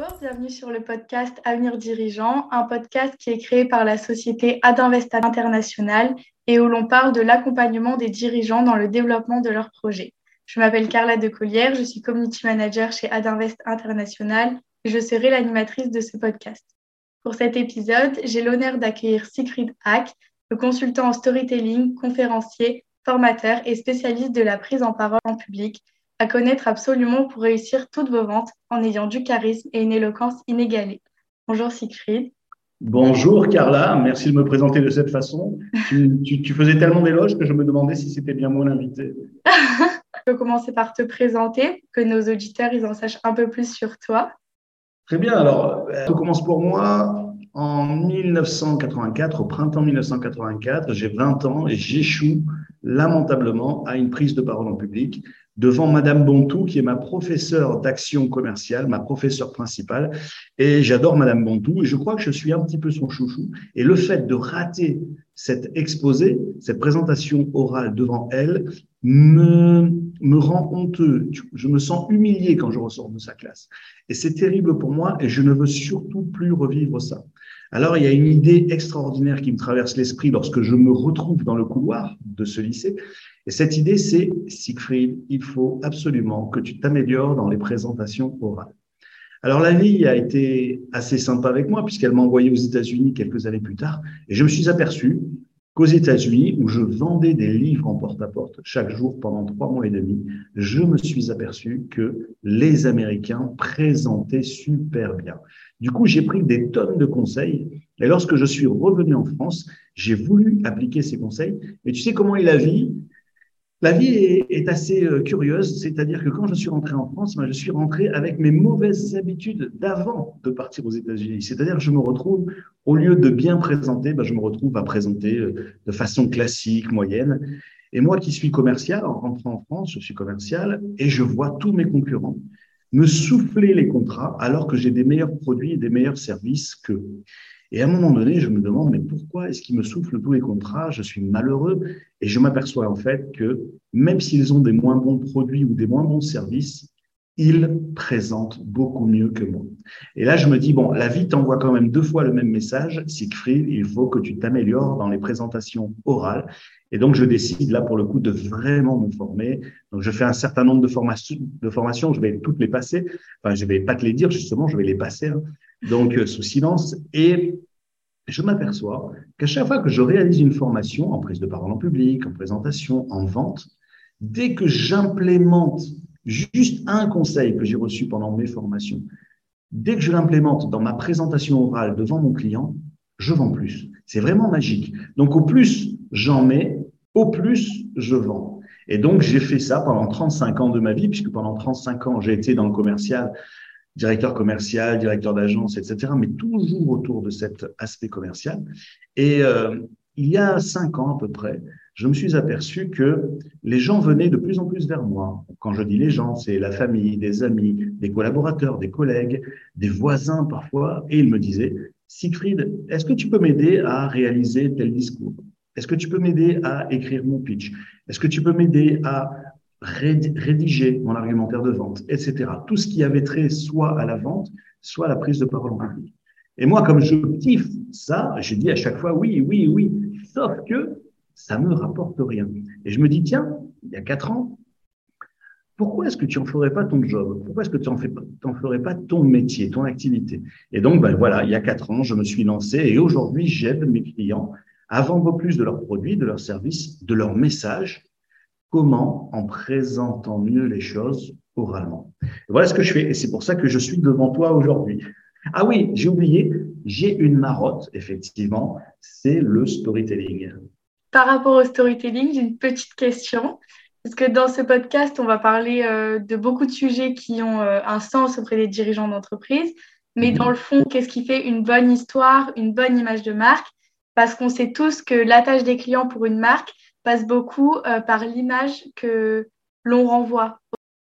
Bonjour, bienvenue sur le podcast Avenir Dirigeant, un podcast qui est créé par la société Adinvest International et où l'on parle de l'accompagnement des dirigeants dans le développement de leurs projets. Je m'appelle Carla Decollière, je suis community manager chez Adinvest International et je serai l'animatrice de ce podcast. Pour cet épisode, j'ai l'honneur d'accueillir Siegfried Hack, le consultant en storytelling, conférencier, formateur et spécialiste de la prise en parole en public à connaître absolument pour réussir toutes vos ventes en ayant du charisme et une éloquence inégalée. Bonjour Siegfried. Bonjour Carla, merci de me présenter de cette façon. tu, faisais tellement d'éloges que je me demandais si c'était bien moi l'invité. je peux commencer par te présenter, que nos auditeurs ils en sachent un peu plus sur toi. Très bien, alors tout commence pour moi en 1984, au printemps 1984, j'ai 20 ans et j'échoue lamentablement à une prise de parole en public devant Madame Bontou, qui est ma professeure d'action commerciale, ma professeure principale. Et j'adore Madame Bontou et je crois que je suis un petit peu son chouchou. Et le fait de rater cet exposé, cette présentation orale devant elle, me, me rend honteux. Je me sens humilié quand je ressors de sa classe. Et c'est terrible pour moi et je ne veux surtout plus revivre ça. Alors, il y a une idée extraordinaire qui me traverse l'esprit lorsque je me retrouve dans le couloir de ce lycée. Et cette idée, c'est, Siegfried, il faut absolument que tu t'améliores dans les présentations orales. Alors, la vie a été assez sympa avec moi puisqu'elle m'a envoyé aux États-Unis quelques années plus tard. Et je me suis aperçu qu'aux États-Unis, où je vendais des livres en porte-à-porte -porte chaque jour pendant trois mois et demi, je me suis aperçu que les Américains présentaient super bien. Du coup, j'ai pris des tonnes de conseils. Et lorsque je suis revenu en France, j'ai voulu appliquer ces conseils. Mais tu sais comment est la vie? La vie est, assez euh, curieuse, c'est-à-dire que quand je suis rentré en France, ben, je suis rentré avec mes mauvaises habitudes d'avant de partir aux États-Unis. C'est-à-dire que je me retrouve, au lieu de bien présenter, ben, je me retrouve à présenter euh, de façon classique, moyenne. Et moi qui suis commercial, en rentrant en France, je suis commercial et je vois tous mes concurrents me souffler les contrats alors que j'ai des meilleurs produits et des meilleurs services qu'eux. Et à un moment donné, je me demande, mais pourquoi est-ce qu'ils me soufflent tous les contrats Je suis malheureux et je m'aperçois en fait que même s'ils ont des moins bons produits ou des moins bons services, ils présentent beaucoup mieux que moi. Et là, je me dis, bon, la vie t'envoie quand même deux fois le même message. Siegfried, il faut que tu t'améliores dans les présentations orales. Et donc, je décide là, pour le coup, de vraiment me former. Donc, je fais un certain nombre de formations. Je vais toutes les passer. Enfin, je vais pas te les dire, justement, je vais les passer. Hein. Donc, euh, sous silence. Et je m'aperçois qu'à chaque fois que je réalise une formation en prise de parole en public, en présentation, en vente, dès que j'implémente juste un conseil que j'ai reçu pendant mes formations, dès que je l'implémente dans ma présentation orale devant mon client, je vends plus. C'est vraiment magique. Donc, au plus j'en mets, au plus je vends. Et donc, j'ai fait ça pendant 35 ans de ma vie, puisque pendant 35 ans, j'ai été dans le commercial, directeur commercial, directeur d'agence, etc., mais toujours autour de cet aspect commercial. Et euh, il y a cinq ans à peu près, je me suis aperçu que les gens venaient de plus en plus vers moi. Quand je dis les gens, c'est la famille, des amis, des collaborateurs, des collègues, des voisins parfois, et ils me disaient, Siegfried, est-ce que tu peux m'aider à réaliser tel discours? Est-ce que tu peux m'aider à écrire mon pitch? Est-ce que tu peux m'aider à rédiger mon argumentaire de vente, etc. Tout ce qui avait trait soit à la vente, soit à la prise de parole en public. Et moi, comme je kiffe ça, j'ai dit à chaque fois oui, oui, oui, sauf que ça me rapporte rien. Et je me dis, tiens, il y a quatre ans, pourquoi est-ce que tu en ferais pas ton job? Pourquoi est-ce que tu en ferais pas ton métier, ton activité? Et donc, ben voilà, il y a quatre ans, je me suis lancé et aujourd'hui, j'aide mes clients à vendre plus de leurs produits, de leurs services, de leurs messages. Comment En présentant mieux les choses oralement. voilà ce que je fais et c'est pour ça que je suis devant toi aujourd'hui. Ah oui, j'ai oublié, j'ai une marotte, effectivement, c'est le storytelling. Par rapport au storytelling, j'ai une petite question. Parce que dans ce podcast, on va parler euh, de beaucoup de sujets qui ont euh, un sens auprès des dirigeants d'entreprise. Mais dans le fond, qu'est-ce qui fait une bonne histoire, une bonne image de marque? Parce qu'on sait tous que l'attache des clients pour une marque passe beaucoup euh, par l'image que l'on renvoie.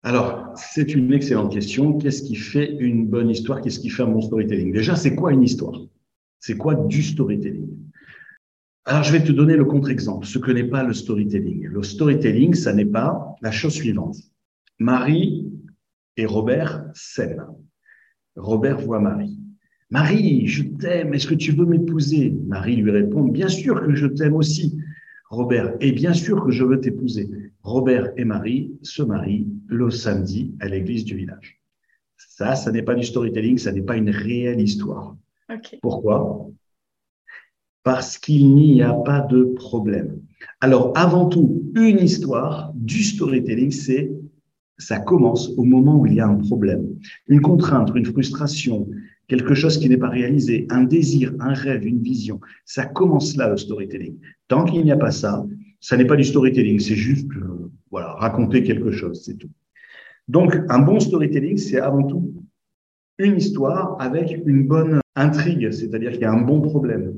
Alors, c'est une excellente question. Qu'est-ce qui fait une bonne histoire? Qu'est-ce qui fait un bon storytelling? Déjà, c'est quoi une histoire? C'est quoi du storytelling? Alors, je vais te donner le contre-exemple, ce que n'est pas le storytelling. Le storytelling, ça n'est pas la chose suivante. Marie et Robert s'aiment. Robert voit Marie. Marie, je t'aime, est-ce que tu veux m'épouser? Marie lui répond, bien sûr que je t'aime aussi. Robert, et bien sûr que je veux t'épouser. Robert et Marie se marient le samedi à l'église du village. Ça, ça n'est pas du storytelling, ça n'est pas une réelle histoire. Pourquoi? Parce qu'il n'y a pas de problème. Alors, avant tout, une histoire du storytelling, c'est ça commence au moment où il y a un problème, une contrainte, une frustration, quelque chose qui n'est pas réalisé, un désir, un rêve, une vision. Ça commence là le storytelling. Tant qu'il n'y a pas ça, ça n'est pas du storytelling, c'est juste euh, voilà raconter quelque chose, c'est tout. Donc un bon storytelling, c'est avant tout une histoire avec une bonne intrigue, c'est-à-dire qu'il y a un bon problème.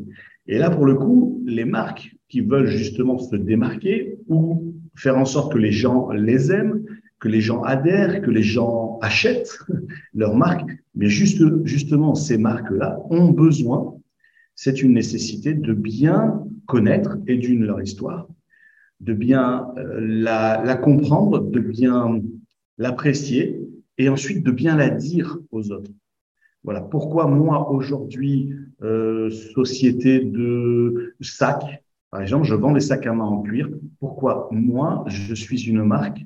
Et là, pour le coup, les marques qui veulent justement se démarquer ou faire en sorte que les gens les aiment, que les gens adhèrent, que les gens achètent leur marque. Mais juste, justement, ces marques-là ont besoin, c'est une nécessité de bien connaître et d'une leur histoire, de bien euh, la, la comprendre, de bien l'apprécier et ensuite de bien la dire aux autres. Voilà pourquoi moi aujourd'hui, euh, société de sacs, par exemple, je vends des sacs à main en cuir. Pourquoi moi, je suis une marque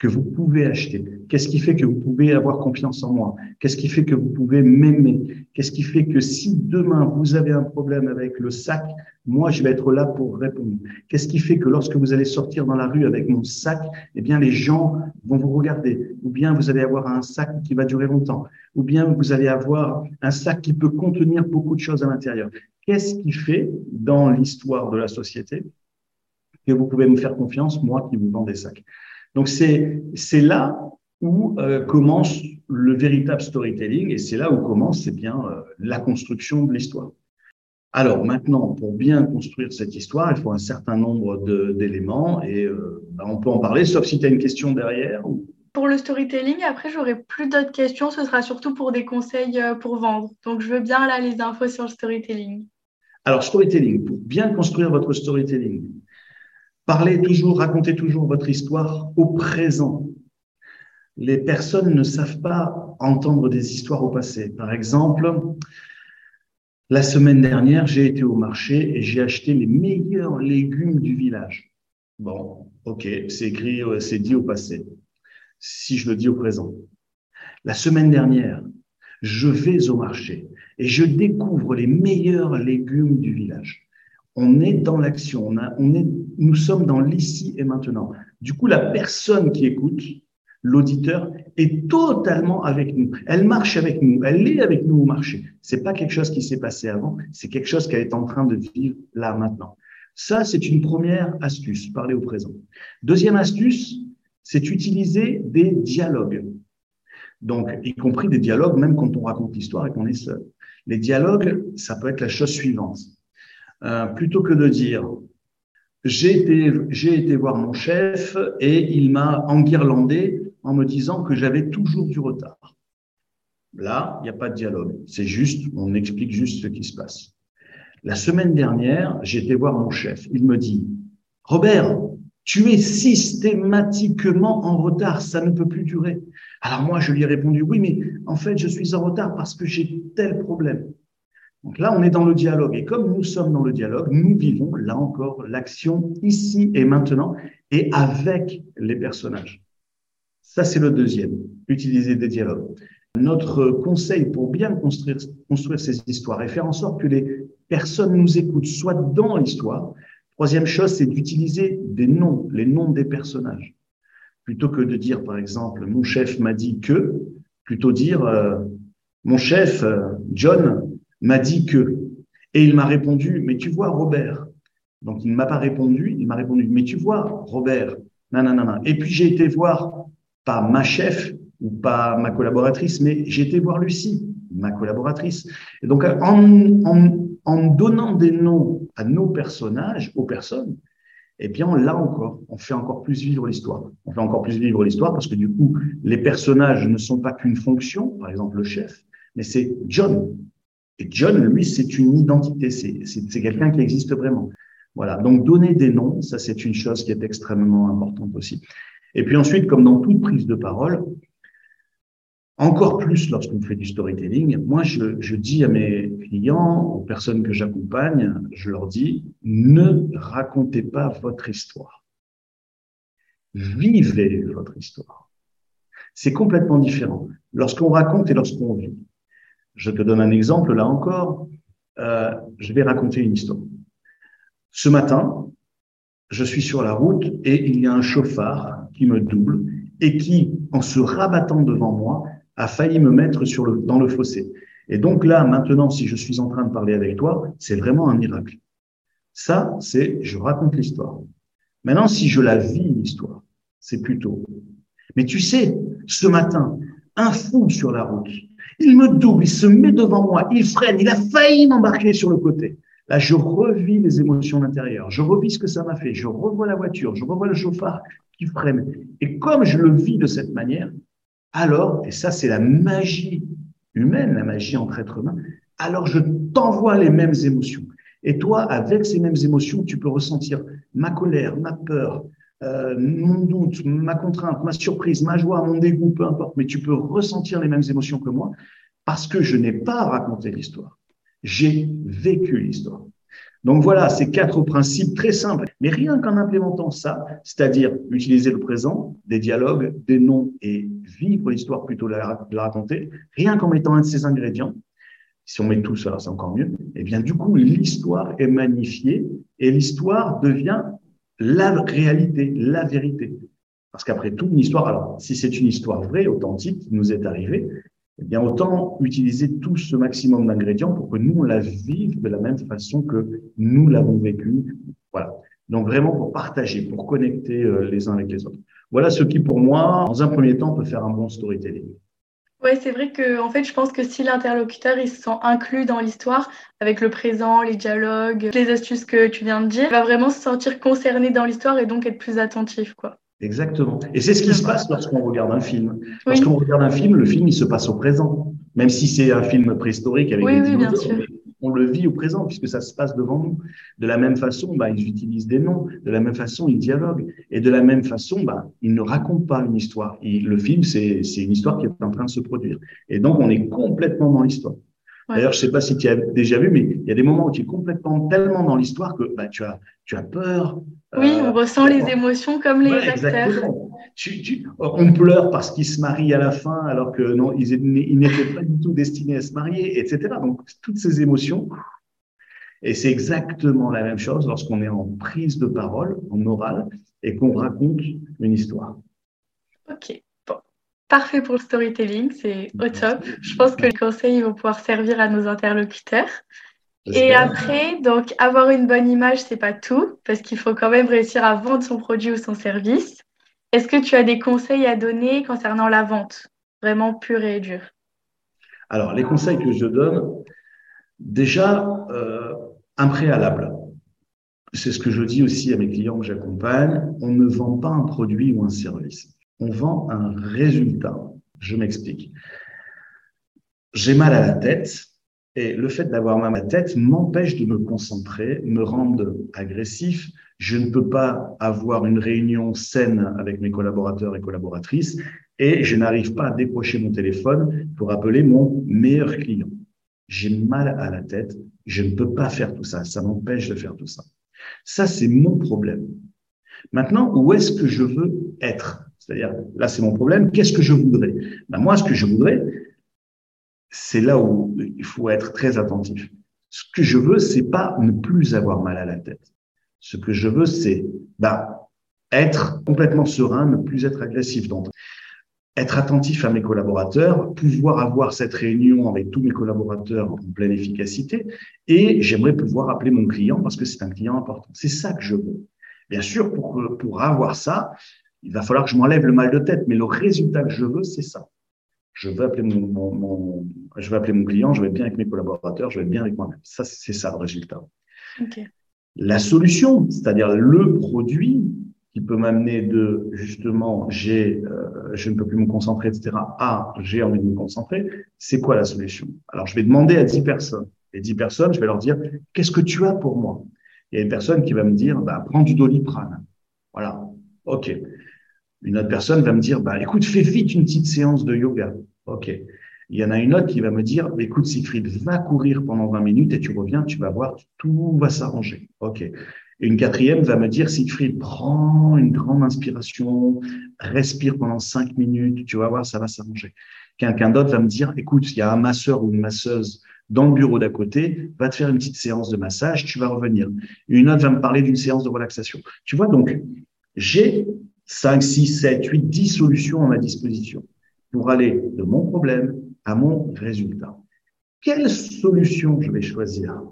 que vous pouvez acheter. Qu'est-ce qui fait que vous pouvez avoir confiance en moi? Qu'est-ce qui fait que vous pouvez m'aimer? Qu'est-ce qui fait que si demain vous avez un problème avec le sac, moi je vais être là pour répondre. Qu'est-ce qui fait que lorsque vous allez sortir dans la rue avec mon sac, eh bien les gens vont vous regarder? Ou bien vous allez avoir un sac qui va durer longtemps. Ou bien vous allez avoir un sac qui peut contenir beaucoup de choses à l'intérieur. Qu'est-ce qui fait dans l'histoire de la société que vous pouvez me faire confiance, moi qui vous vends des sacs? Donc c'est c'est là où euh, commence le véritable storytelling et c'est là où commence c'est bien euh, la construction de l'histoire. Alors maintenant, pour bien construire cette histoire, il faut un certain nombre d'éléments et euh, ben, on peut en parler, sauf si tu as une question derrière. Pour le storytelling, après, j'aurai plus d'autres questions. Ce sera surtout pour des conseils pour vendre. Donc, je veux bien là les infos sur le storytelling. Alors, storytelling, pour bien construire votre storytelling, Parlez toujours, racontez toujours votre histoire au présent. Les personnes ne savent pas entendre des histoires au passé. Par exemple, la semaine dernière, j'ai été au marché et j'ai acheté les meilleurs légumes du village. Bon, ok, c'est écrit, euh, c'est dit au passé. Si je le dis au présent. La semaine dernière, je vais au marché et je découvre les meilleurs légumes du village on est dans l'action, on, est, nous sommes dans l'ici et maintenant. Du coup, la personne qui écoute, l'auditeur, est totalement avec nous. Elle marche avec nous, elle est avec nous au marché. C'est pas quelque chose qui s'est passé avant, c'est quelque chose qu'elle est en train de vivre là maintenant. Ça, c'est une première astuce, parler au présent. Deuxième astuce, c'est utiliser des dialogues. Donc, y compris des dialogues, même quand on raconte l'histoire et qu'on est seul. Les dialogues, ça peut être la chose suivante. Euh, plutôt que de dire j'ai été, j'ai été voir mon chef et il m'a enguirlandé en me disant que j'avais toujours du retard. Là, il n'y a pas de dialogue. C'est juste, on explique juste ce qui se passe. La semaine dernière, j'ai été voir mon chef. Il me dit, Robert, tu es systématiquement en retard, ça ne peut plus durer. Alors moi, je lui ai répondu, oui, mais en fait, je suis en retard parce que j'ai tel problème. Donc là, on est dans le dialogue. Et comme nous sommes dans le dialogue, nous vivons, là encore, l'action ici et maintenant et avec les personnages. Ça, c'est le deuxième, utiliser des dialogues. Notre conseil pour bien construire, construire ces histoires et faire en sorte que les personnes nous écoutent, soit dans l'histoire. Troisième chose, c'est d'utiliser des noms, les noms des personnages. Plutôt que de dire, par exemple, mon chef m'a dit que, plutôt dire, euh, mon chef, euh, John, m'a dit que. Et il m'a répondu, mais tu vois, Robert. Donc, il ne m'a pas répondu, il m'a répondu, mais tu vois, Robert. Et puis, j'ai été voir, pas ma chef ou pas ma collaboratrice, mais j'ai été voir Lucie, ma collaboratrice. Et donc, en, en, en donnant des noms à nos personnages, aux personnes, eh bien, là encore, on fait encore plus vivre l'histoire. On fait encore plus vivre l'histoire parce que du coup, les personnages ne sont pas qu'une fonction, par exemple le chef, mais c'est John, et John, lui, c'est une identité, c'est quelqu'un qui existe vraiment. Voilà. Donc, donner des noms, ça, c'est une chose qui est extrêmement importante aussi. Et puis ensuite, comme dans toute prise de parole, encore plus lorsqu'on fait du storytelling, moi, je, je, dis à mes clients, aux personnes que j'accompagne, je leur dis, ne racontez pas votre histoire. Vivez votre histoire. C'est complètement différent. Lorsqu'on raconte et lorsqu'on vit. Je te donne un exemple, là encore, euh, je vais raconter une histoire. Ce matin, je suis sur la route et il y a un chauffard qui me double et qui, en se rabattant devant moi, a failli me mettre sur le, dans le fossé. Et donc là, maintenant, si je suis en train de parler avec toi, c'est vraiment un miracle. Ça, c'est, je raconte l'histoire. Maintenant, si je la vis, l'histoire, c'est plutôt. Mais tu sais, ce matin, un fou sur la route, il me double, il se met devant moi, il freine, il a failli m'embarquer sur le côté. Là, je revis les émotions d'intérieur, je revis ce que ça m'a fait, je revois la voiture, je revois le chauffard qui freine. Et comme je le vis de cette manière, alors, et ça c'est la magie humaine, la magie entre êtres humains, alors je t'envoie les mêmes émotions. Et toi, avec ces mêmes émotions, tu peux ressentir ma colère, ma peur, euh, mon doute, ma contrainte, ma surprise, ma joie, mon dégoût, peu importe, mais tu peux ressentir les mêmes émotions que moi parce que je n'ai pas raconté l'histoire. J'ai vécu l'histoire. Donc voilà, ces quatre principes très simples. Mais rien qu'en implémentant ça, c'est-à-dire utiliser le présent, des dialogues, des noms et vivre l'histoire plutôt que la, la raconter, rien qu'en mettant un de ces ingrédients, si on met tout ça, c'est encore mieux, eh bien du coup, l'histoire est magnifiée et l'histoire devient la réalité, la vérité. Parce qu'après tout, une histoire, alors si c'est une histoire vraie, authentique, qui nous est arrivée, eh bien autant utiliser tout ce maximum d'ingrédients pour que nous, on la vive de la même façon que nous l'avons vécu. Voilà. Donc vraiment pour partager, pour connecter euh, les uns avec les autres. Voilà ce qui, pour moi, dans un premier temps, peut faire un bon storytelling. Oui, c'est vrai que en fait, je pense que si l'interlocuteur il se sent inclus dans l'histoire, avec le présent, les dialogues, les astuces que tu viens de dire, il va vraiment se sentir concerné dans l'histoire et donc être plus attentif, quoi. Exactement. Et c'est ce qui se passe lorsqu'on regarde un film. Lorsqu'on regarde un film, le film il se passe au présent, même si c'est un film préhistorique avec oui, des oui, bien sûr on le vit au présent puisque ça se passe devant nous. De la même façon, bah, ils utilisent des noms. De la même façon, ils dialoguent. Et de la même façon, bah, ils ne racontent pas une histoire. le film, c'est une histoire qui est en train de se produire. Et donc, on est complètement dans l'histoire. D'ailleurs, je sais pas si tu as déjà vu, mais il y a des moments où tu es complètement tellement dans l'histoire que bah, tu, as, tu as peur. Oui, on euh, ressent les émotions comme les acteurs. on pleure parce qu'ils se marient à la fin alors que non, ils, ils n'étaient pas du tout destinés à se marier, etc. Donc, toutes ces émotions. Et c'est exactement la même chose lorsqu'on est en prise de parole, en oral, et qu'on raconte une histoire. Ok parfait pour le storytelling, c'est au top. Je pense que les conseils vont pouvoir servir à nos interlocuteurs. Et après, donc avoir une bonne image, c'est pas tout, parce qu'il faut quand même réussir à vendre son produit ou son service. Est-ce que tu as des conseils à donner concernant la vente, vraiment pure et dure? Alors, les conseils que je donne, déjà, euh, un préalable. C'est ce que je dis aussi à mes clients que j'accompagne. On ne vend pas un produit ou un service on vend un résultat. Je m'explique. J'ai mal à la tête et le fait d'avoir mal à la tête m'empêche de me concentrer, me rendre agressif. Je ne peux pas avoir une réunion saine avec mes collaborateurs et collaboratrices et je n'arrive pas à décrocher mon téléphone pour appeler mon meilleur client. J'ai mal à la tête, je ne peux pas faire tout ça, ça m'empêche de faire tout ça. Ça, c'est mon problème. Maintenant, où est-ce que je veux être? C'est-à-dire, là, c'est mon problème. Qu'est-ce que je voudrais? Ben, Moi, ce que je voudrais, c'est là où il faut être très attentif. Ce que je veux, c'est pas ne plus avoir mal à la tête. Ce que je veux, c'est ben, être complètement serein, ne plus être agressif. Donc, être attentif à mes collaborateurs, pouvoir avoir cette réunion avec tous mes collaborateurs en pleine efficacité, et j'aimerais pouvoir appeler mon client parce que c'est un client important. C'est ça que je veux. Bien sûr, pour, pour avoir ça, il va falloir que je m'enlève le mal de tête, mais le résultat que je veux, c'est ça. Je veux appeler mon, mon, je vais appeler mon client, je vais être bien avec mes collaborateurs, je vais être bien avec moi-même. Ça, c'est ça le résultat. La solution, c'est-à-dire le produit qui peut m'amener de justement j'ai euh, je ne peux plus me concentrer etc à j'ai envie de me concentrer c'est quoi la solution? Alors je vais demander à 10 personnes. Et 10 personnes je vais leur dire qu'est-ce que tu as pour moi? Il y a une personne qui va me dire bah prends du doliprane voilà. Ok une autre personne va me dire, bah, écoute, fais vite une petite séance de yoga. OK. Il y en a une autre qui va me dire, écoute, Siegfried, va courir pendant 20 minutes et tu reviens, tu vas voir, tout va s'arranger. OK. Une quatrième va me dire, Siegfried, prends une grande inspiration, respire pendant 5 minutes, tu vas voir, ça va s'arranger. Quelqu'un d'autre va me dire, écoute, il y a un masseur ou une masseuse dans le bureau d'à côté, va te faire une petite séance de massage, tu vas revenir. Une autre va me parler d'une séance de relaxation. Tu vois, donc, j'ai 5, 6, 7, 8, 10 solutions à ma disposition pour aller de mon problème à mon résultat. Quelle solution je vais choisir?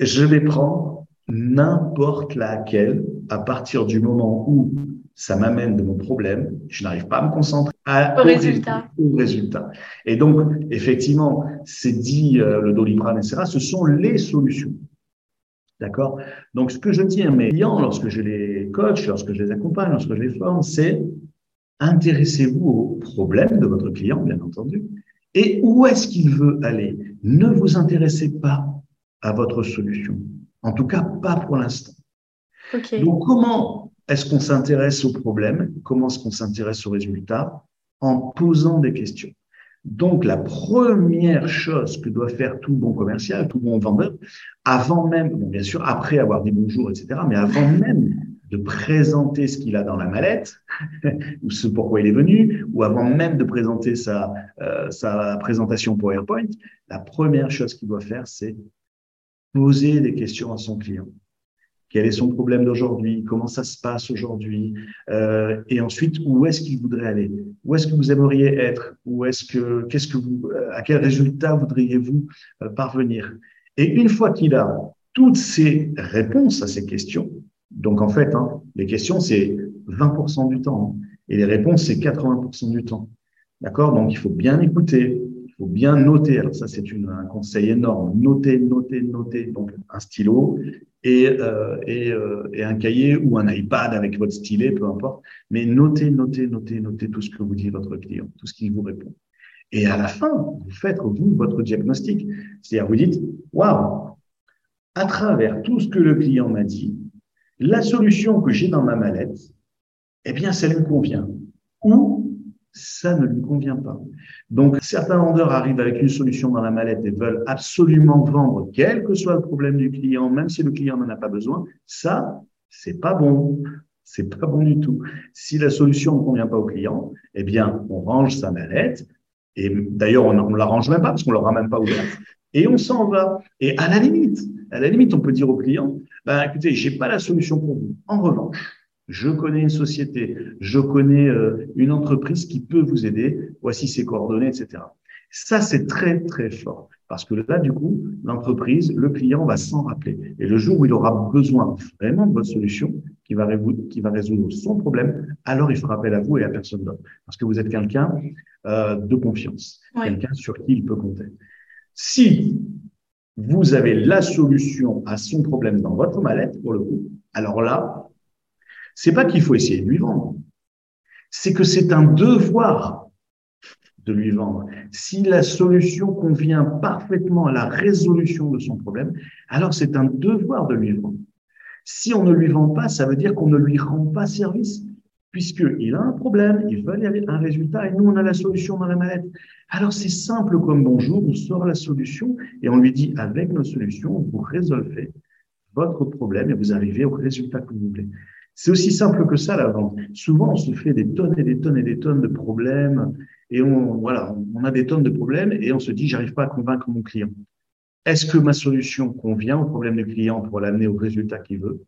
Je vais prendre n'importe laquelle à partir du moment où ça m'amène de mon problème, je n'arrive pas à me concentrer au, résultat. au résultat. Et donc, effectivement, c'est dit euh, le doliprane, etc., ce sont les solutions. D'accord? Donc, ce que je dis à mes clients lorsque je les coach, lorsque je les accompagne, lorsque je les forme, c'est intéressez-vous au problème de votre client, bien entendu, et où est-ce qu'il veut aller? Ne vous intéressez pas à votre solution. En tout cas, pas pour l'instant. Donc, comment est-ce qu'on s'intéresse au problème? Comment est-ce qu'on s'intéresse au résultat? En posant des questions. Donc, la première chose que doit faire tout bon commercial, tout bon vendeur, avant même, bon, bien sûr, après avoir dit bonjour, etc., mais avant même de présenter ce qu'il a dans la mallette, ou ce pourquoi il est venu, ou avant même de présenter sa, euh, sa présentation PowerPoint, la première chose qu'il doit faire, c'est poser des questions à son client. Quel est son problème d'aujourd'hui? Comment ça se passe aujourd'hui? Euh, Et ensuite, où est-ce qu'il voudrait aller? Où est-ce que vous aimeriez être? Où est-ce que qu'est-ce que vous À quel résultat voudriez-vous euh, parvenir? Et une fois qu'il a toutes ces réponses à ces questions, donc en fait, hein, les questions c'est 20% du temps hein, et les réponses c'est 80% du temps. D'accord? Donc il faut bien écouter, il faut bien noter. Alors ça c'est un conseil énorme. Noter, noter, noter. Donc un stylo et, euh, euh, et, un cahier ou un iPad avec votre stylet, peu importe. Mais notez, notez, notez, notez tout ce que vous dit votre client, tout ce qu'il vous répond. Et à la fin, vous faites vous votre diagnostic. C'est-à-dire, vous dites, waouh, à travers tout ce que le client m'a dit, la solution que j'ai dans ma mallette, eh bien, ça lui convient. Ou ça ne lui convient pas. Donc, certains vendeurs arrivent avec une solution dans la mallette et veulent absolument vendre, quel que soit le problème du client, même si le client n'en a pas besoin. Ça, c'est pas bon. C'est pas bon du tout. Si la solution ne convient pas au client, eh bien, on range sa mallette. Et d'ailleurs, on, ne la range même pas parce qu'on l'aura même pas ouverte. Et on s'en va. Et à la limite, à la limite, on peut dire au client, bah, écoutez, j'ai pas la solution pour vous. En revanche, je connais une société, je connais euh, une entreprise qui peut vous aider, voici ses coordonnées, etc. Ça, c'est très, très fort. Parce que là, du coup, l'entreprise, le client va s'en rappeler. Et le jour où il aura besoin vraiment de votre solution, qui va, résoudre, qui va résoudre son problème, alors il fera appel à vous et à personne d'autre. Parce que vous êtes quelqu'un euh, de confiance, quelqu'un sur qui il peut compter. Si vous avez la solution à son problème dans votre mallette, pour le coup, alors là, c'est pas qu'il faut essayer de lui vendre. C'est que c'est un devoir de lui vendre. Si la solution convient parfaitement à la résolution de son problème, alors c'est un devoir de lui vendre. Si on ne lui vend pas, ça veut dire qu'on ne lui rend pas service, puisqu'il a un problème, il veut aller un résultat, et nous, on a la solution dans la mallette. Alors c'est simple comme bonjour, on sort la solution, et on lui dit, avec nos solutions, vous résolvez votre problème et vous arrivez au résultat que vous voulez. C'est aussi simple que ça, la vente. Souvent, on se fait des tonnes et des tonnes et des tonnes de problèmes et on, voilà, on a des tonnes de problèmes et on se dit, j'arrive pas à convaincre mon client. Est-ce que ma solution convient au problème du client pour l'amener au résultat qu'il veut?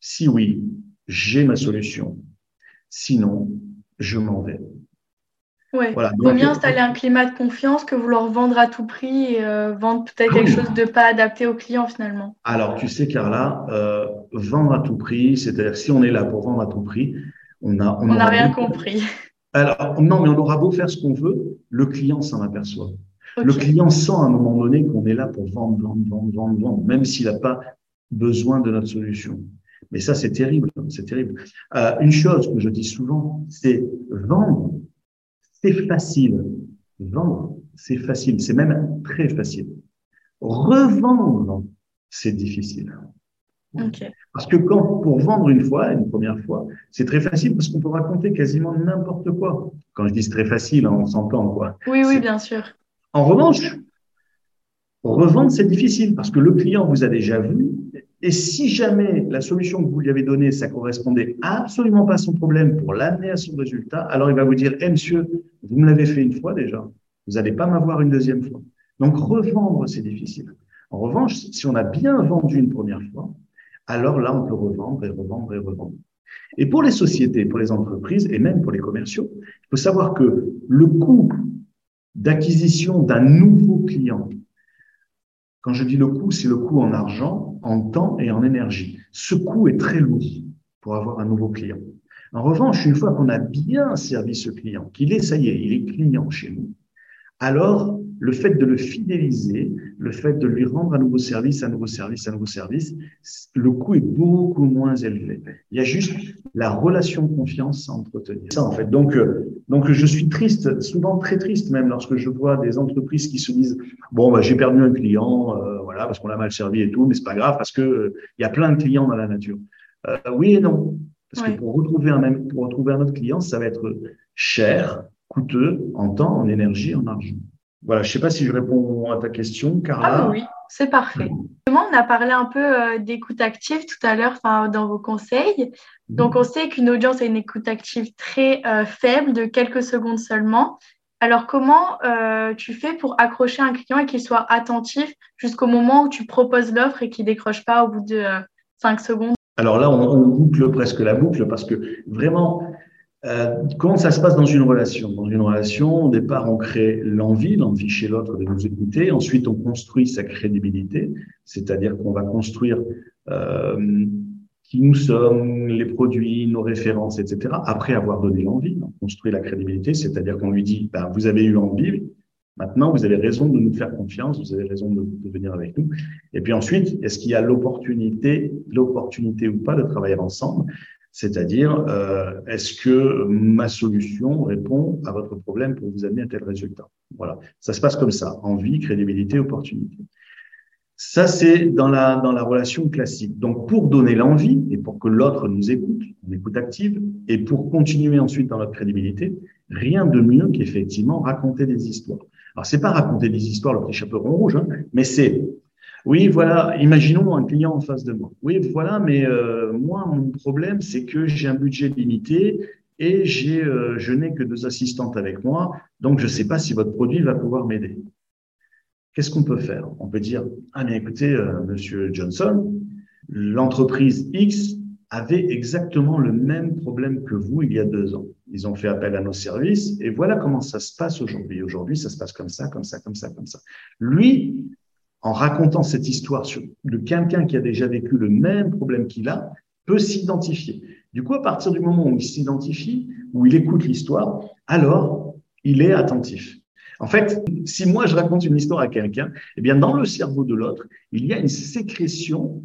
Si oui, j'ai ma solution. Sinon, je m'en vais. Ouais. Voilà. Il vaut mieux installer un climat de confiance que vouloir vendre à tout prix et euh, vendre peut-être quelque chose de pas adapté au client finalement. Alors, tu sais, Carla, euh, vendre à tout prix, c'est-à-dire si on est là pour vendre à tout prix, on a. On n'a rien compris. Alors, non, mais on aura beau faire ce qu'on veut, le client s'en aperçoit. Le client sent à un moment donné qu'on est là pour vendre, vendre, vendre, vendre, vendre, même s'il n'a pas besoin de notre solution. Mais ça, c'est terrible, c'est terrible. Euh, une chose que je dis souvent, c'est vendre c'est facile. Vendre, c'est facile. C'est même très facile. Revendre, c'est difficile. Parce que quand, pour vendre une fois, une première fois, c'est très facile parce qu'on peut raconter quasiment n'importe quoi. Quand je dis très facile, hein, on s'entend quoi. Oui, oui, bien sûr. En revanche, revendre, c'est difficile parce que le client vous a déjà vu. Et si jamais la solution que vous lui avez donnée, ça correspondait absolument pas à son problème pour l'amener à son résultat, alors il va vous dire, eh, monsieur, vous me l'avez fait une fois déjà. Vous n'allez pas m'avoir une deuxième fois. Donc, revendre, c'est difficile. En revanche, si on a bien vendu une première fois, alors là, on peut revendre et revendre et revendre. Et pour les sociétés, pour les entreprises et même pour les commerciaux, il faut savoir que le coût d'acquisition d'un nouveau client, quand je dis le coût, c'est le coût en argent, en temps et en énergie. Ce coût est très lourd pour avoir un nouveau client. En revanche, une fois qu'on a bien servi ce client, qu'il est, ça y est, il est client chez nous, alors le fait de le fidéliser, le fait de lui rendre un nouveau service, un nouveau service, un nouveau service, le coût est beaucoup moins élevé. Il y a juste la relation de confiance à entretenir. Ça, en fait. Donc, euh, donc, je suis triste, souvent très triste même, lorsque je vois des entreprises qui se disent, bon, bah, j'ai perdu un client, euh, voilà, parce qu'on l'a mal servi et tout, mais c'est pas grave parce que euh, il y a plein de clients dans la nature. oui et non. Parce que pour retrouver un même, pour retrouver un autre client, ça va être cher, coûteux en temps, en énergie, en argent. Voilà, je ne sais pas si je réponds à ta question, Carla. Ah oui, c'est parfait. On a parlé un peu euh, d'écoute active tout à l'heure dans vos conseils. Donc, on sait qu'une audience a une écoute active très euh, faible, de quelques secondes seulement. Alors, comment euh, tu fais pour accrocher un client et qu'il soit attentif jusqu'au moment où tu proposes l'offre et qu'il ne décroche pas au bout de cinq secondes? Alors là, on, boucle presque la boucle parce que vraiment, euh, comment ça se passe dans une relation? Dans une relation, au départ, on crée l'envie, l'envie chez l'autre de nous écouter. Ensuite, on construit sa crédibilité, c'est-à-dire qu'on va construire euh, qui nous sommes, les produits, nos références, etc. Après avoir donné l'envie, on construit la crédibilité, c'est-à-dire qu'on lui dit ben, vous avez eu envie, maintenant vous avez raison de nous faire confiance, vous avez raison de, de venir avec nous. Et puis ensuite, est-ce qu'il y a l'opportunité, l'opportunité ou pas de travailler ensemble? C'est-à-dire, euh, est-ce que ma solution répond à votre problème pour vous amener à tel résultat? Voilà, ça se passe comme ça, envie, crédibilité, opportunité. Ça, c'est dans la, dans la relation classique. Donc, pour donner l'envie et pour que l'autre nous écoute, en écoute active, et pour continuer ensuite dans notre crédibilité, rien de mieux qu'effectivement raconter des histoires. Alors, c'est pas raconter des histoires, le petit chaperon rouge, hein, mais c'est oui, voilà, imaginons un client en face de moi. Oui, voilà, mais euh, moi, mon problème, c'est que j'ai un budget limité et euh, je n'ai que deux assistantes avec moi, donc je ne sais pas si votre produit va pouvoir m'aider. Qu'est-ce qu'on peut faire? On peut dire, ah mais écoutez, euh, Monsieur Johnson, l'entreprise X avait exactement le même problème que vous il y a deux ans. Ils ont fait appel à nos services et voilà comment ça se passe aujourd'hui. Aujourd'hui, ça se passe comme ça, comme ça, comme ça, comme ça. Lui, en racontant cette histoire de quelqu'un qui a déjà vécu le même problème qu'il a, peut s'identifier. Du coup, à partir du moment où il s'identifie, où il écoute l'histoire, alors il est attentif. En fait, si moi je raconte une histoire à quelqu'un, eh bien dans le cerveau de l'autre, il y a une sécrétion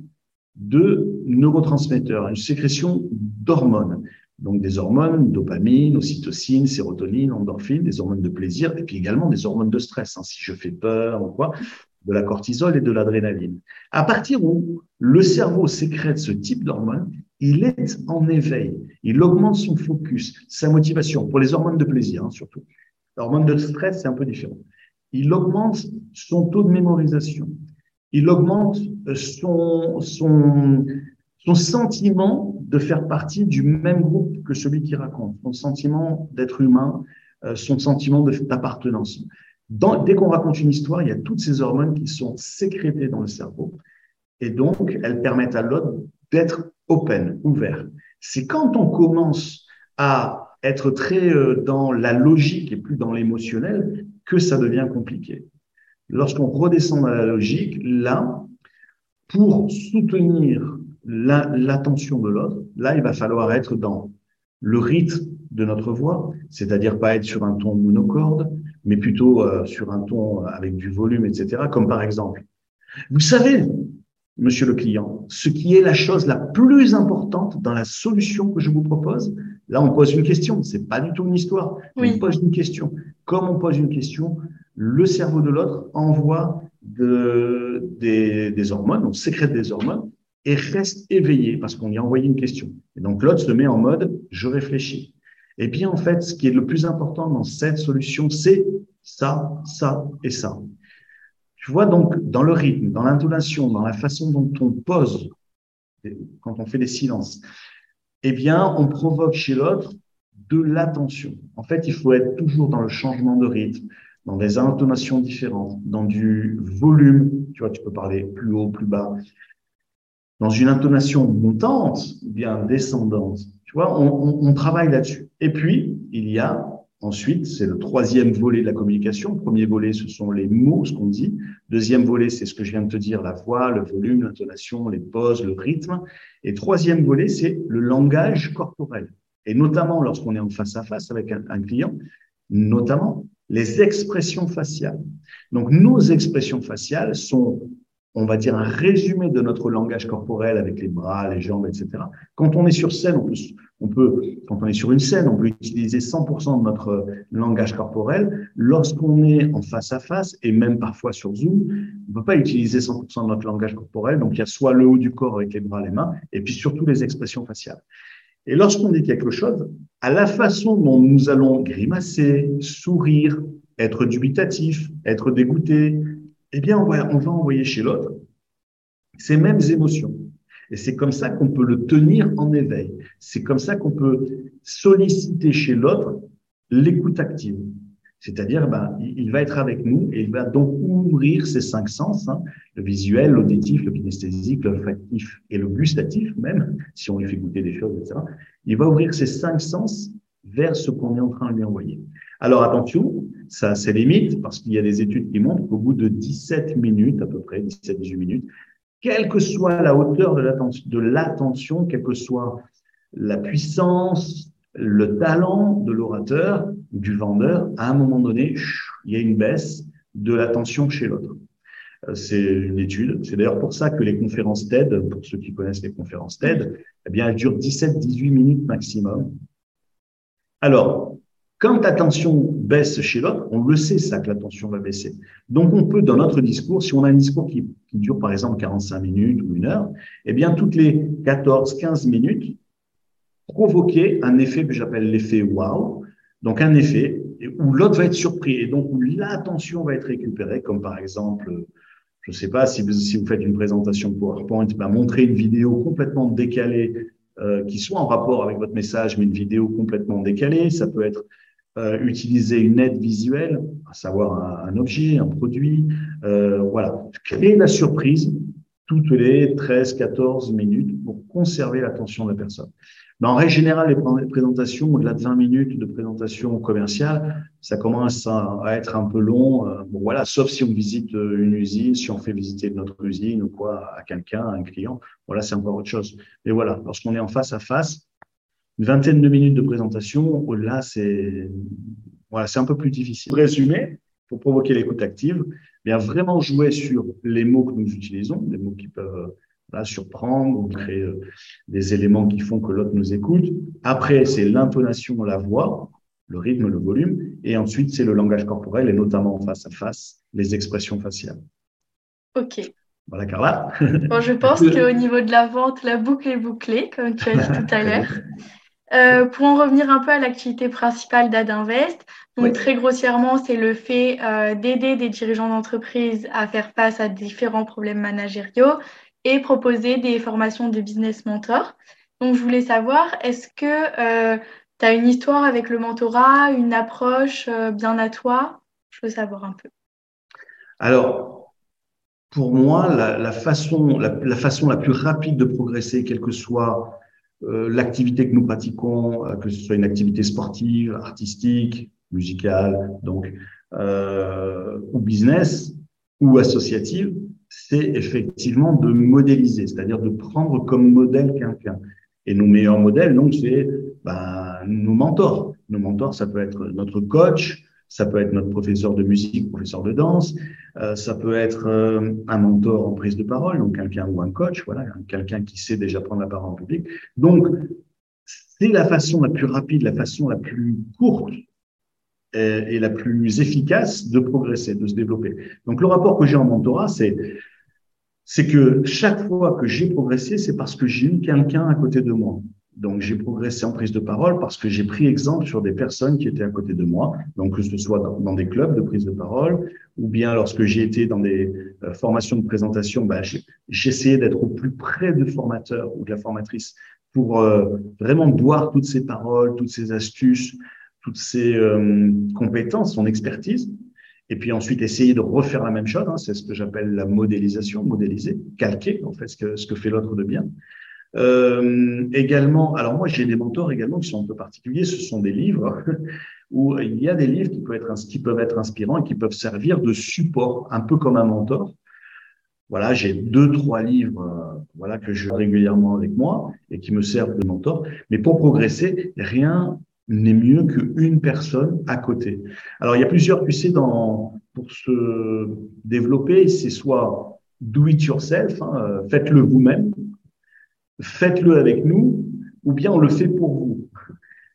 de neurotransmetteurs, une sécrétion d'hormones. Donc des hormones, dopamine, ocytocine, sérotonine, endorphine, des hormones de plaisir, et puis également des hormones de stress. Hein, si je fais peur ou quoi, de la cortisol et de l'adrénaline. À partir où le cerveau sécrète ce type d'hormones, il est en éveil, il augmente son focus, sa motivation, pour les hormones de plaisir hein, surtout. L'hormone de stress, c'est un peu différent. Il augmente son taux de mémorisation, il augmente son, son, son sentiment de faire partie du même groupe que celui qui raconte, son sentiment d'être humain, euh, son sentiment d'appartenance dès qu'on raconte une histoire, il y a toutes ces hormones qui sont sécrétées dans le cerveau. Et donc, elles permettent à l'autre d'être open, ouvert. C'est quand on commence à être très euh, dans la logique et plus dans l'émotionnel que ça devient compliqué. Lorsqu'on redescend dans la logique, là, pour soutenir l'attention de l'autre, là, il va falloir être dans le rythme de notre voix, c'est-à-dire pas être sur un ton monocorde, mais plutôt euh, sur un ton avec du volume, etc. Comme par exemple, vous savez, monsieur le client, ce qui est la chose la plus importante dans la solution que je vous propose. Là, on pose une question. C'est pas du tout une histoire. On pose une question. Comme on pose une question, le cerveau de l'autre envoie de, des, des hormones, on sécrète des hormones et reste éveillé parce qu'on lui a envoyé une question. Et donc l'autre se met en mode je réfléchis. Et bien en fait, ce qui est le plus important dans cette solution, c'est ça, ça et ça. Tu vois donc dans le rythme, dans l'intonation, dans la façon dont on pose quand on fait des silences, eh bien on provoque chez l'autre de l'attention. En fait, il faut être toujours dans le changement de rythme, dans des intonations différentes, dans du volume. Tu vois, tu peux parler plus haut, plus bas, dans une intonation montante ou bien descendante. Tu vois, on, travaille là-dessus. Et puis, il y a ensuite, c'est le troisième volet de la communication. premier volet, ce sont les mots, ce qu'on dit. Deuxième volet, c'est ce que je viens de te dire, la voix, le volume, l'intonation, les pauses, le rythme. Et troisième volet, c'est le langage corporel. Et notamment lorsqu'on est en face à face avec un client, notamment les expressions faciales. Donc, nos expressions faciales sont on va dire, un résumé de notre langage corporel avec les bras, les jambes, etc. Quand on est sur scène, on peut, on peut quand on est sur une scène, on peut utiliser 100% de notre langage corporel. Lorsqu'on est en face à face et même parfois sur Zoom, on ne peut pas utiliser 100% de notre langage corporel. Donc, il y a soit le haut du corps avec les bras, les mains, et puis surtout les expressions faciales. Et lorsqu'on dit quelque chose, à la façon dont nous allons grimacer, sourire, être dubitatif, être dégoûté, eh bien, on va, on va envoyer chez l'autre ces mêmes émotions. Et c'est comme ça qu'on peut le tenir en éveil. C'est comme ça qu'on peut solliciter chez l'autre l'écoute active. C'est-à-dire, ben, il va être avec nous et il va donc ouvrir ses cinq sens, hein, le visuel, l'auditif, le kinesthésique, l'olfactif et le gustatif même, si on lui fait goûter des choses, etc. Il va ouvrir ses cinq sens vers ce qu'on est en train de lui envoyer. Alors attention, ça a ses limites parce qu'il y a des études qui montrent qu'au bout de 17 minutes, à peu près 17-18 minutes, quelle que soit la hauteur de l'attention, quelle que soit la puissance, le talent de l'orateur du vendeur, à un moment donné, il y a une baisse de l'attention chez l'autre. Euh, c'est une étude. C'est d'ailleurs pour ça que les conférences TED, pour ceux qui connaissent les conférences TED, eh bien, elles durent 17-18 minutes maximum. Alors, quand l'attention baisse chez l'autre, on le sait ça que l'attention va baisser. Donc on peut dans notre discours, si on a un discours qui, dure par exemple 45 minutes ou une heure, eh bien toutes les 14-15 minutes, provoquer un effet que j'appelle l'effet wow. Donc un effet où l'autre va être surpris et donc où l'attention va être récupérée, comme par exemple, je ne sais pas si vous, faites une présentation PowerPoint, montrer une vidéo complètement décalée euh, qui soit en rapport avec votre message, mais une vidéo complètement décalée. Ça peut être euh, utiliser une aide visuelle, à savoir un, objet, un produit. Euh, voilà, créer la surprise toutes les 13-14 minutes pour conserver l'attention de la personne. Mais en règle générale, les présentations, au-delà de 20 minutes de présentation commerciale, ça commence à, être un peu long. Euh, voilà, sauf si on visite euh, une usine, si on fait visiter notre usine ou quoi à quelqu'un, à un client. Voilà, c'est encore autre chose. Mais voilà, lorsqu'on est en face à face, une vingtaine de minutes de présentation, là, c'est voilà, un peu plus difficile. Pour résumer, pour provoquer l'écoute active, bien vraiment jouer sur les mots que nous utilisons, des mots qui peuvent là, surprendre ou créer euh, des éléments qui font que l'autre nous écoute. Après, c'est l'intonation, la voix, le rythme, le volume, et ensuite c'est le langage corporel et notamment face à face, les expressions faciales. Ok. Voilà, Carla. Bon, je pense qu'au niveau de la vente, la boucle est bouclée, comme tu as dit tout à l'heure. Euh, pour en revenir un peu à l'activité principale d'Adinvest, donc très grossièrement, c'est le fait euh, d'aider des dirigeants d'entreprise à faire face à différents problèmes managériaux et proposer des formations de business mentor. Donc, je voulais savoir, est-ce que euh, tu as une histoire avec le mentorat, une approche bien à toi? Je veux savoir un peu. Alors, pour moi, la, façon, la, façon la plus rapide de progresser, quel que soit l'activité que nous pratiquons, euh, que ce soit une activité sportive, artistique, musicale, donc euh, ou business ou associative, c'est effectivement de modéliser, c'est-à-dire de prendre comme modèle quelqu'un. Et nos meilleurs modèles, donc, c'est ben, nos mentors. Nos mentors, ça peut être notre coach, ça peut être notre professeur de musique, professeur de danse, euh, ça peut être euh, un mentor en prise de parole, donc quelqu'un ou un coach, voilà, quelqu'un qui sait déjà prendre la parole en public. Donc, c'est la façon la plus rapide, la façon la plus courte et, la plus efficace de progresser, de se développer. Donc, le rapport que j'ai en mentorat, c'est que chaque fois que j'ai progressé, c'est parce que j'ai eu quelqu'un à côté de moi. Donc, j'ai progressé en prise de parole parce que j'ai pris exemple sur des personnes qui étaient à côté de moi. Donc, que ce soit dans, des clubs de prise de parole ou bien lorsque j'ai été dans des euh, formations de présentation, bah, j'essayais d'être au plus près du formateur ou de la formatrice pour euh, vraiment boire toutes ces paroles, toutes ces astuces, toutes ces euh, compétences, son expertise. Et puis ensuite, essayer de refaire la même chose. Hein, c'est ce que j'appelle la modélisation, modéliser, calquer, en fait, ce que, ce que fait l'autre de bien. Euh, également, alors moi j'ai des mentors également qui sont un peu particuliers. Ce sont des livres où il y a des livres qui peuvent être qui peuvent être inspirants et qui peuvent servir de support, un peu comme un mentor. Voilà, j'ai deux trois livres euh, voilà que je régulièrement avec moi et qui me servent de mentor. Mais pour progresser, rien n'est mieux qu'une personne à côté. Alors il y a plusieurs, tu sais, dans pour se développer, c'est soit do it yourself, hein, euh, faites-le vous-même faites-le avec nous, ou bien on le fait pour vous.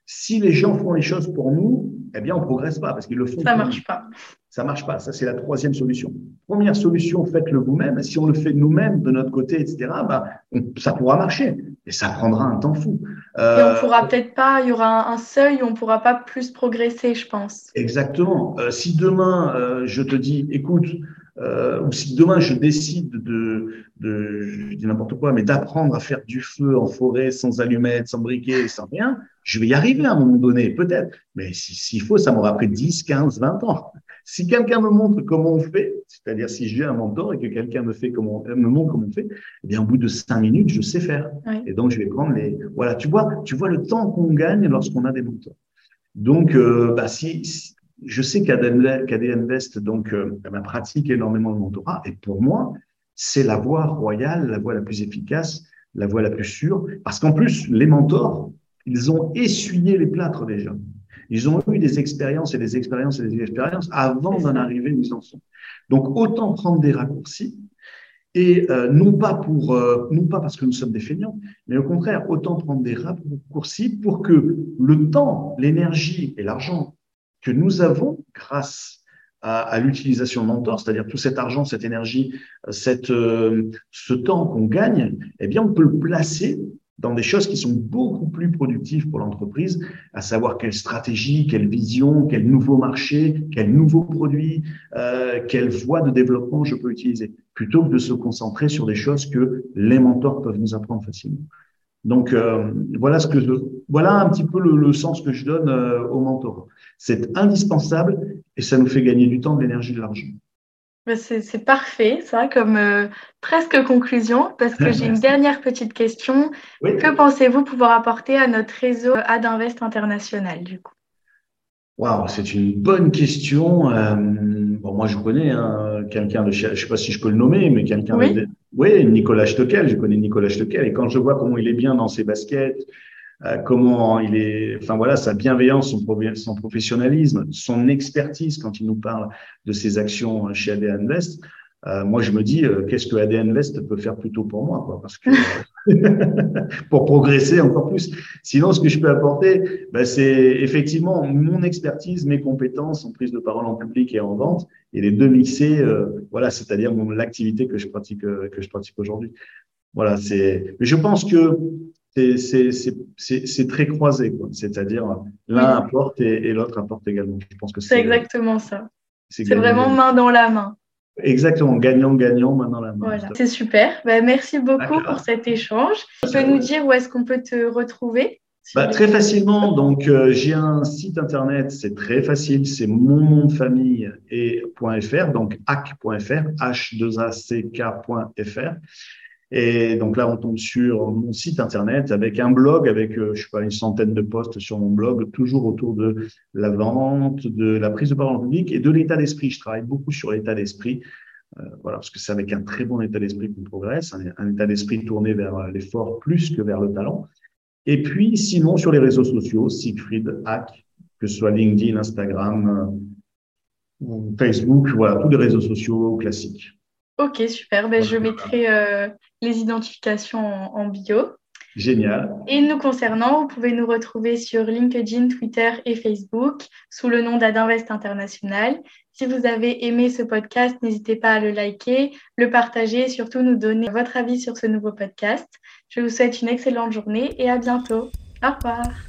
Si les gens font les choses pour nous, eh bien, on progresse pas parce qu'ils le font. Ça marche pas. Ça marche pas. Ça, c'est la troisième solution. Première solution, faites-le vous-même. Si on le fait nous-mêmes, de notre côté, etc., bah, ça pourra marcher. Et ça prendra un temps fou. Euh, Et on pourra peut-être pas, il y aura un seuil où on pourra pas plus progresser, je pense. Exactement. Euh, si demain, euh, je te dis, écoute, euh, ou si demain je décide de, de je dis n'importe quoi, mais d'apprendre à faire du feu en forêt sans allumettes, sans briquet, sans rien, je vais y arriver à un moment donné, peut-être. Mais s'il faut, ça m'aura pris 10, 15, 20 ans. Si quelqu'un me montre comment on fait, c'est-à-dire si j'ai un mentor et que quelqu'un me fait comment, me montre comment on fait, eh bien, au bout de cinq minutes, je sais faire. Et donc, je vais prendre les, voilà, tu vois, tu vois le temps qu'on gagne lorsqu'on a des mentors. Donc, euh, bah, si, je sais qu'AD Invest donc euh, ben, pratique énormément le mentorat et pour moi c'est la voie royale, la voie la plus efficace, la voie la plus sûre parce qu'en plus les mentors ils ont essuyé les plâtres déjà. Ils ont eu des expériences et des expériences et des expériences avant d'en arriver où ils en sont. Donc autant prendre des raccourcis et euh, non pas pour euh, non pas parce que nous sommes des feignants, mais au contraire autant prendre des raccourcis pour que le temps, l'énergie et l'argent que nous avons grâce à, l'utilisation de mentor, c'est-à-dire tout cet argent, cette énergie, cette, euh, ce temps qu'on gagne, eh bien, on peut le placer dans des choses qui sont beaucoup plus productives pour l'entreprise, à savoir quelle stratégie, quelle vision, quel nouveau marché, quel nouveau produit, euh, quelle voie de développement je peux utiliser, plutôt que de se concentrer sur des choses que les mentors peuvent nous apprendre facilement. Donc euh, voilà ce que je, voilà un petit peu le, le sens que je donne euh, au mentorat. C'est indispensable et ça nous fait gagner du temps, de l'énergie, de l'argent. C'est parfait, ça, comme euh, presque conclusion, parce que j'ai une dernière petite question. Que pensez-vous pouvoir apporter à notre réseau Adinvest International, du coup? Waouh, c'est une bonne question. Euh, bon, moi, je connais hein, quelqu'un de, je ne sais pas si je peux le nommer, mais quelqu'un oui. oui, Nicolas Stockel. Je connais Nicolas Stockel, et quand je vois comment il est bien dans ses baskets, euh, comment il est, enfin voilà, sa bienveillance, son, son, professionnalisme, son expertise quand il nous parle de ses actions chez AD Invest. Euh, moi, je me dis, euh, qu'est-ce que AD Invest peut faire plutôt pour moi, quoi, parce que pour progresser encore plus. Sinon, ce que je peux apporter, ben, c'est effectivement mon expertise, mes compétences en prise de parole en public et en vente, et les deux mixés, euh, voilà, c'est-à-dire l'activité que je pratique, que je pratique aujourd'hui. Voilà, c'est. Mais je pense que c'est très croisé, c'est-à-dire l'un apporte et, l'autre apporte également. Je pense que c'est exactement ça. C'est vraiment main dans la main. Exactement, gagnant-gagnant, main dans la main. Voilà, c'est super. Bah, merci beaucoup pour cet échange. Tu peux nous dire où est-ce qu'on peut te retrouver bah, très facilement. Donc, euh, j'ai un site internet, c'est très facile, c'est mon nom de famille et .fr, donc hack.fr, h2ack.fr. Et donc là, on tombe sur mon site internet avec un blog avec, euh, je sais pas, une centaine de posts sur mon blog, toujours autour de la vente, de la prise de parole en public et de l'état d'esprit. Je travaille beaucoup sur l'état d'esprit. Euh, voilà, parce que c'est avec un très bon état d'esprit qu'on progresse, un, état d'esprit tourné vers l'effort plus que vers le talent. Et puis, sinon, sur les réseaux sociaux, Siegfried Hack, que ce soit LinkedIn, Instagram, euh, Facebook, voilà, tous les réseaux sociaux classiques. Ok, super. Ben, je mettrai euh, les identifications en, bio. Génial. Et nous concernant, vous pouvez nous retrouver sur LinkedIn, Twitter et Facebook sous le nom d'Adinvest International. Si vous avez aimé ce podcast, n'hésitez pas à le liker, le partager et surtout nous donner votre avis sur ce nouveau podcast. Je vous souhaite une excellente journée et à bientôt. Au revoir.